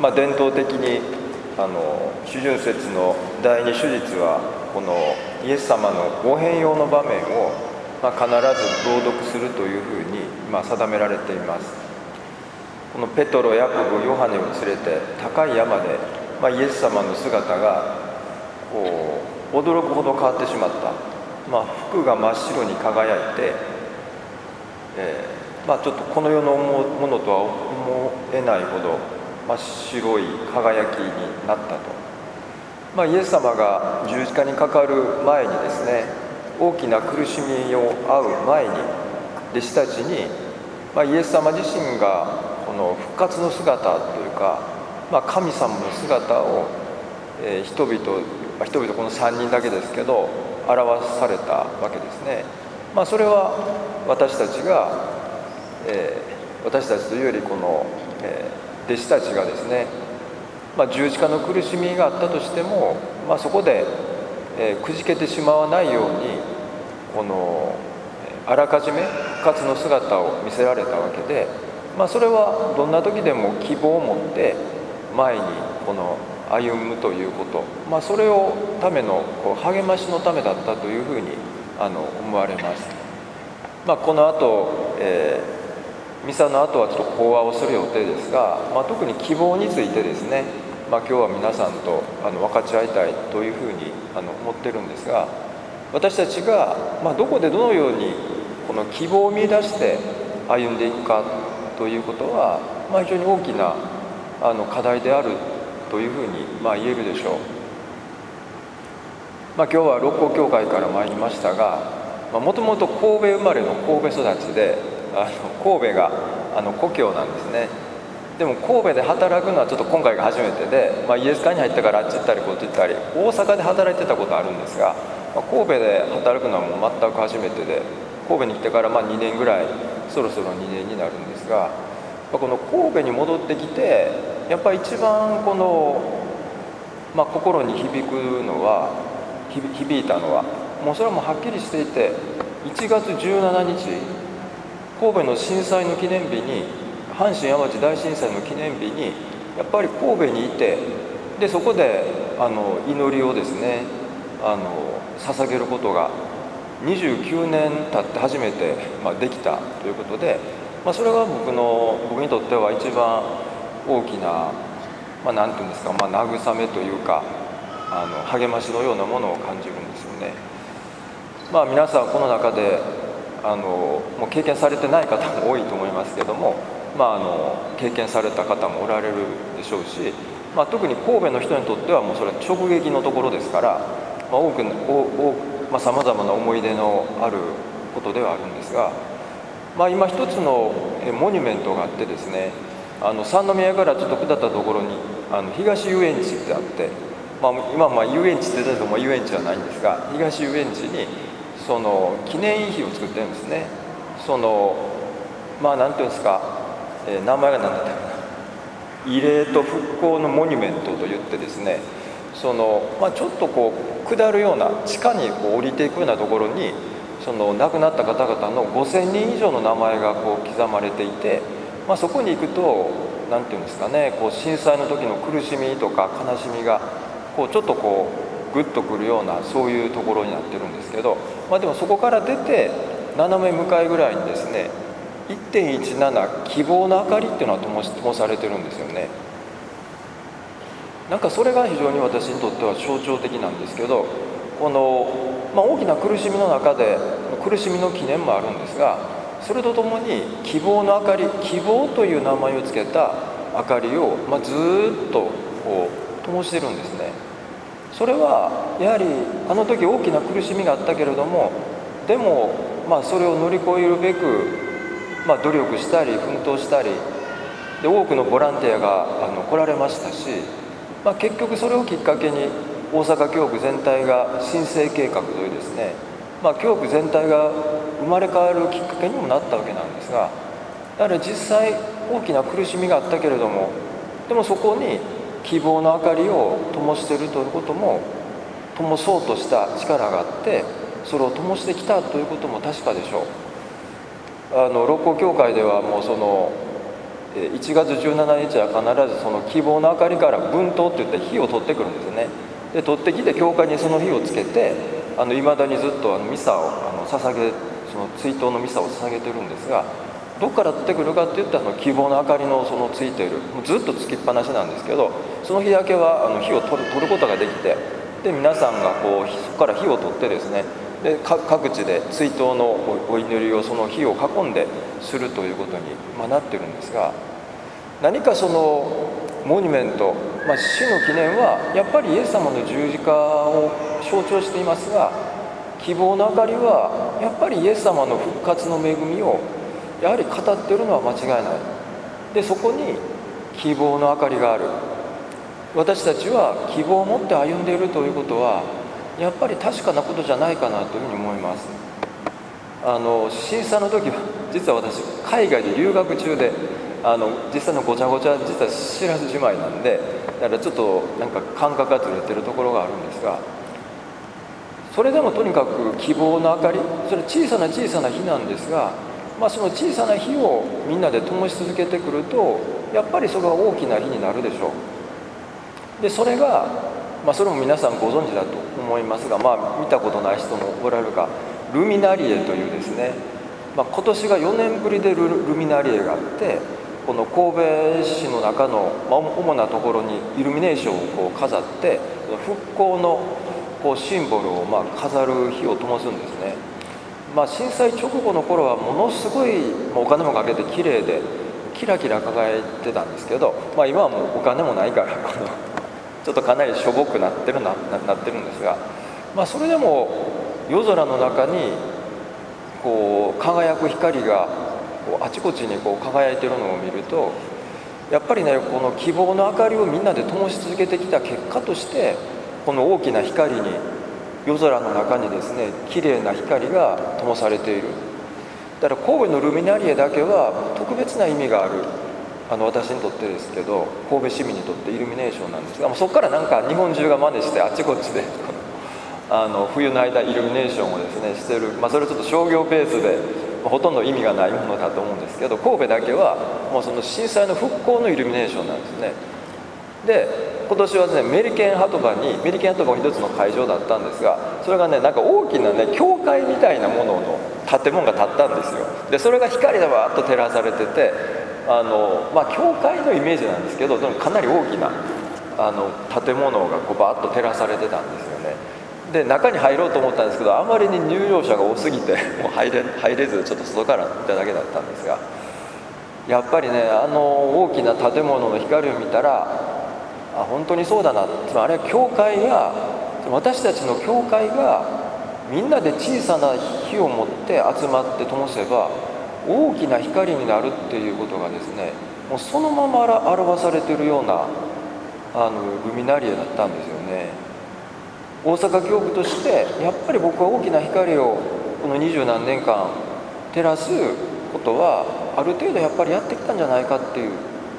まあ、伝統的にあの主順節の第二手術はこのイエス様のご変容の場面を、まあ、必ず朗読するというふうに、まあ、定められています。このペトロヤコブヨハネを連れて高い山で、まあ、イエス様の姿がこう驚くほど変わってしまった、まあ、服が真っ白に輝いて、えーまあ、ちょっとこの世のものとは思えないほど真っ白い輝きになったと、まあ、イエス様が十字架にかかる前にですね大きな苦しみを遭う前に弟子たちに、まあ、イエス様自身がこの復活の姿というか、まあ、神様の姿を、えー、人々人々この3人だけですけど表されたわけですね、まあ、それは私たちが、えー、私たちというよりこの、えー弟子たちがですね、まあ、十字架の苦しみがあったとしても、まあ、そこで、えー、くじけてしまわないようにこのあらかじめ復活の姿を見せられたわけで、まあ、それはどんな時でも希望を持って前にこの歩むということ、まあ、それをためのこう励ましのためだったというふうにあの思われます。まあ、この後、えーミサの後はちょっと講話をする予定ですが、まあ、特に希望についてですね、まあ、今日は皆さんとあの分かち合いたいというふうにあの思ってるんですが私たちが、まあ、どこでどのようにこの希望を見いだして歩んでいくかということは、まあ、非常に大きなあの課題であるというふうに、まあ、言えるでしょう。まあ、今日は六甲教会から参りましたがもともと神戸生まれの神戸育ちであの神戸があの故郷なんですね。でも神戸で働くのはちょっと今回が初めてで、まあ、イエス会に入ったからあっち行ったりこっち行ったり大阪で働いてたことあるんですが、まあ、神戸で働くのはもう全く初めてで神戸に来てからま2年ぐらいそろそろ2年になるんですが、まあ、この神戸に戻ってきてやっぱり一番この、ま、心に響くのは響いたのはもうそれはもうはっきりしていて1月17日神戸の震災の記念日に阪神・淡路大震災の記念日にやっぱり神戸にいてでそこであの祈りをですねあの捧げることが29年経って初めて、まあ、できたということで、まあ、それが僕の僕にとっては一番大きな、まあ、ていうんですか、まあ、慰めというかあの励ましのようなものを感じるんですよね。まあ、皆さんこの中であのもう経験されてない方も多いと思いますけども、まあ、あの経験された方もおられるでしょうし、まあ、特に神戸の人にとってはもうそれは直撃のところですから、まあ、多くまあ、さまざまな思い出のあることではあるんですが、まあ、今一つのモニュメントがあってですねあの三宮からちょっと下ったところにあの東遊園地ってあって、まあ、今まあ遊園地って言ったけど遊園地はないんですが東遊園地にその記念碑を作ってるんですね。そのまあ何ていうんですか、えー、名前が何だったかな。慰霊と復興のモニュメントといってですねその、まあ、ちょっとこう下るような地下にこう降りていくようなところにその亡くなった方々の5,000人以上の名前がこう刻まれていて、まあ、そこに行くと何て言うんですかねこう震災の時の苦しみとか悲しみがこうちょっとこうグッとくるようなそういうところになってるんですけど、まあ、でもそこから出て斜め向かいぐらいにですね1.17希望の明かりっていうのは灯灯されてるんですよね。なんかそれが非常に私にとっては象徴的なんですけどこの、まあ、大きな苦しみの中で苦しみの記念もあるんですがそれとともに希望の明かり希望という名前を付けた明かりを、まあ、ずっとこう灯してるんですね。それはやはりあの時大きな苦しみがあったけれどもでもまあそれを乗り越えるべく、まあ、努力したり奮闘したりで多くのボランティアがあの来られましたし、まあ、結局それをきっかけに大阪教区全体が申請計画というですね、まあ、教区全体が生まれ変わるきっかけにもなったわけなんですがだから実際大きな苦しみがあったけれどもでもそこに希望の明かりを灯しているということも灯そうとした力があってそれを灯してきたということも確かでしょう。あの六甲教会ではもうその、1月17日は必ずその希望の明かりから分灯っていって火を取ってくるんですよね。で取ってきて教会にその火をつけていまだにずっとあのミサをあの捧げその追悼のミサを捧げてるんですがどっから取ってくるかっていったら希望の明かりのそのついているずっとつきっぱなしなんですけどその日だけはあの火を取る取ることができてで皆さんがこうそこから火を取ってですねで各地で追悼のお祈りをその火を囲んでするということに、まなってるんですが何かそのモニュメント、まあ、死の記念はやっぱりイエス様の十字架を象徴していますが希望の明かりはやっぱりイエス様の復活の恵みをやはり語ってるのは間違いない。でそこに希望の明かりがある。私たちは希望を持って歩んでいるということはやっぱり確かなことじゃないかなというふうに思います。あの審査の時は実は私海外で留学中であの実際のごちゃごちゃ実は知らずじまいなんでだからちょっとなんか感覚がずれてるところがあるんですがそれでもとにかく希望の明かりそれ小さな小さな火なんですが、まあ、その小さな火をみんなで灯し続けてくるとやっぱりそれは大きな火になるでしょう。でそれが、まあ、それも皆さんご存知だと思いますが、まあ、見たことない人もおられるかルミナリエというですね、まあ、今年が4年ぶりでルミナリエがあってこの神戸市の中のまあ主なところにイルミネーションをこう飾って復興のこうシンボルをま飾る火を灯すんですね、まあ、震災直後の頃はものすごいお金もかけて綺麗でキラキラ輝いてたんですけど、まあ、今はもうお金もないから ちょっとかなりしょぼくなってるななってるんですが、まあ、それでも夜空の中にこう輝く光がこうあちこちにこう輝いてるのを見るとやっぱりねこの希望の明かりをみんなで灯し続けてきた結果としてこの大きな光に夜空の中にですね綺麗な光が灯されている。だから神戸のルミナリエだけは特別な意味がある。あの私にとってですけど神戸市民にとってイルミネーションなんですがもうそこからなんか日本中が真似してあっちこっちで あの冬の間イルミネーションをですねしてる、まあ、それちょっと商業ベースでほとんど意味がないものだと思うんですけど神戸だけはもうその震災の復興のイルミネーションなんですね。で今年はですねメリケンハトバにメリケンハトバも一つの会場だったんですがそれがねなんか大きなね教会みたいなものの建物が建ったんですよ。でそれが光でわーっと照らされててあのまあ教会のイメージなんですけどでもかなり大きなあの建物がこうバーッと照らされてたんですよね。で中に入ろうと思ったんですけどあまりに入場者が多すぎて もう入れ入れずちょっと外から見ただけだったんですがやっぱりねあの大きな建物の光を見たらあ本当にそうだなつまりあれは教会が私たちの教会がみんなで小さな火を持って集まって灯せば大きな光になるっていうことがですねもうそのまま表されてるようなあのルミナリエだったんですよね。大阪教区としてやっぱり僕は大きな光をこの二十何年間照らすことはある程度やっぱりやってきたんじゃないかっていう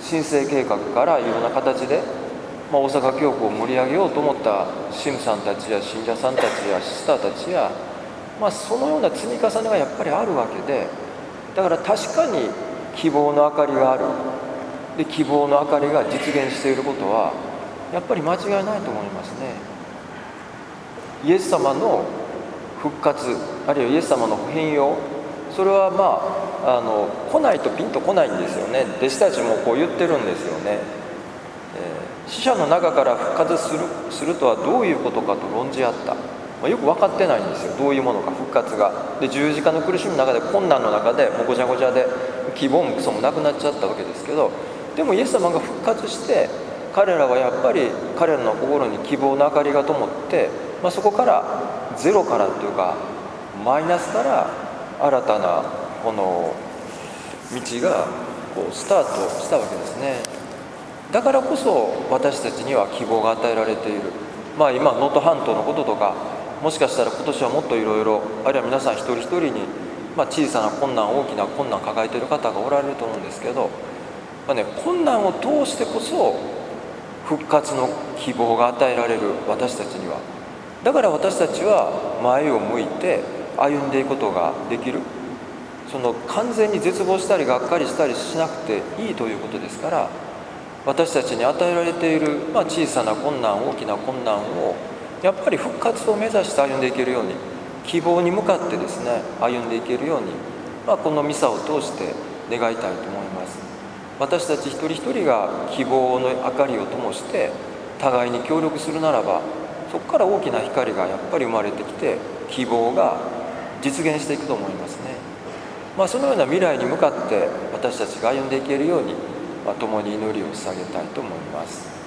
申請計画からいろんな形で、まあ、大阪教区を盛り上げようと思った神父さんたちや信者さんたちやシスターたちや、まあ、そのような積み重ねがやっぱりあるわけでだから確かに希望の明かりがある。で希望の明かりが実現していることはやっぱり間違いないと思いますね。イエス様の復活あるいはイエス様の変容それはまああの来ないとピンと来ないんですよね。弟子たちもこう言ってるんですよね、えー、死者の中から復活するするとはどういうことかと論じ合った、まあ、よく分かってないんですよ。どういうものか。復活が。で十字架の苦しみの中で困難の中でもうごちゃごちゃで希望もクソもなくなっちゃったわけですけどでもイエス様が復活して彼らはやっぱり彼らの心に希望の明かりが灯ってまあ、そこからゼロからというかマイナスから新たなこの道がこうスタートしたわけですね。だからこそ私たちには希望が与えられている。まあ今能登半島のこととかもしかしたら今年はもっといろいろあるいは皆さん一人一人に、まあ、小さな困難大きな困難を抱えている方がおられると思うんですけど、まあね、困難を通してこそ復活の希望が与えられる私たちには。だから私たちは前を向いて歩んでいくことができる。その完全に絶望したりがっかりしたりしなくていいということですから私たちに与えられている、まあ、小さな困難大きな困難をやっぱり復活を目指して歩んでいけるように希望に向かってですね歩んでいけるように、まあ、このミサを通して願いたいと思います。私たち一人一人が希望の明かりを灯して互いに協力するならばそこから大きな光がやっぱり生まれてきて希望が実現していくと思いますね、まあ、そのような未来に向かって私たちが歩んでいけるように、共に祈りを捧げたいと思います。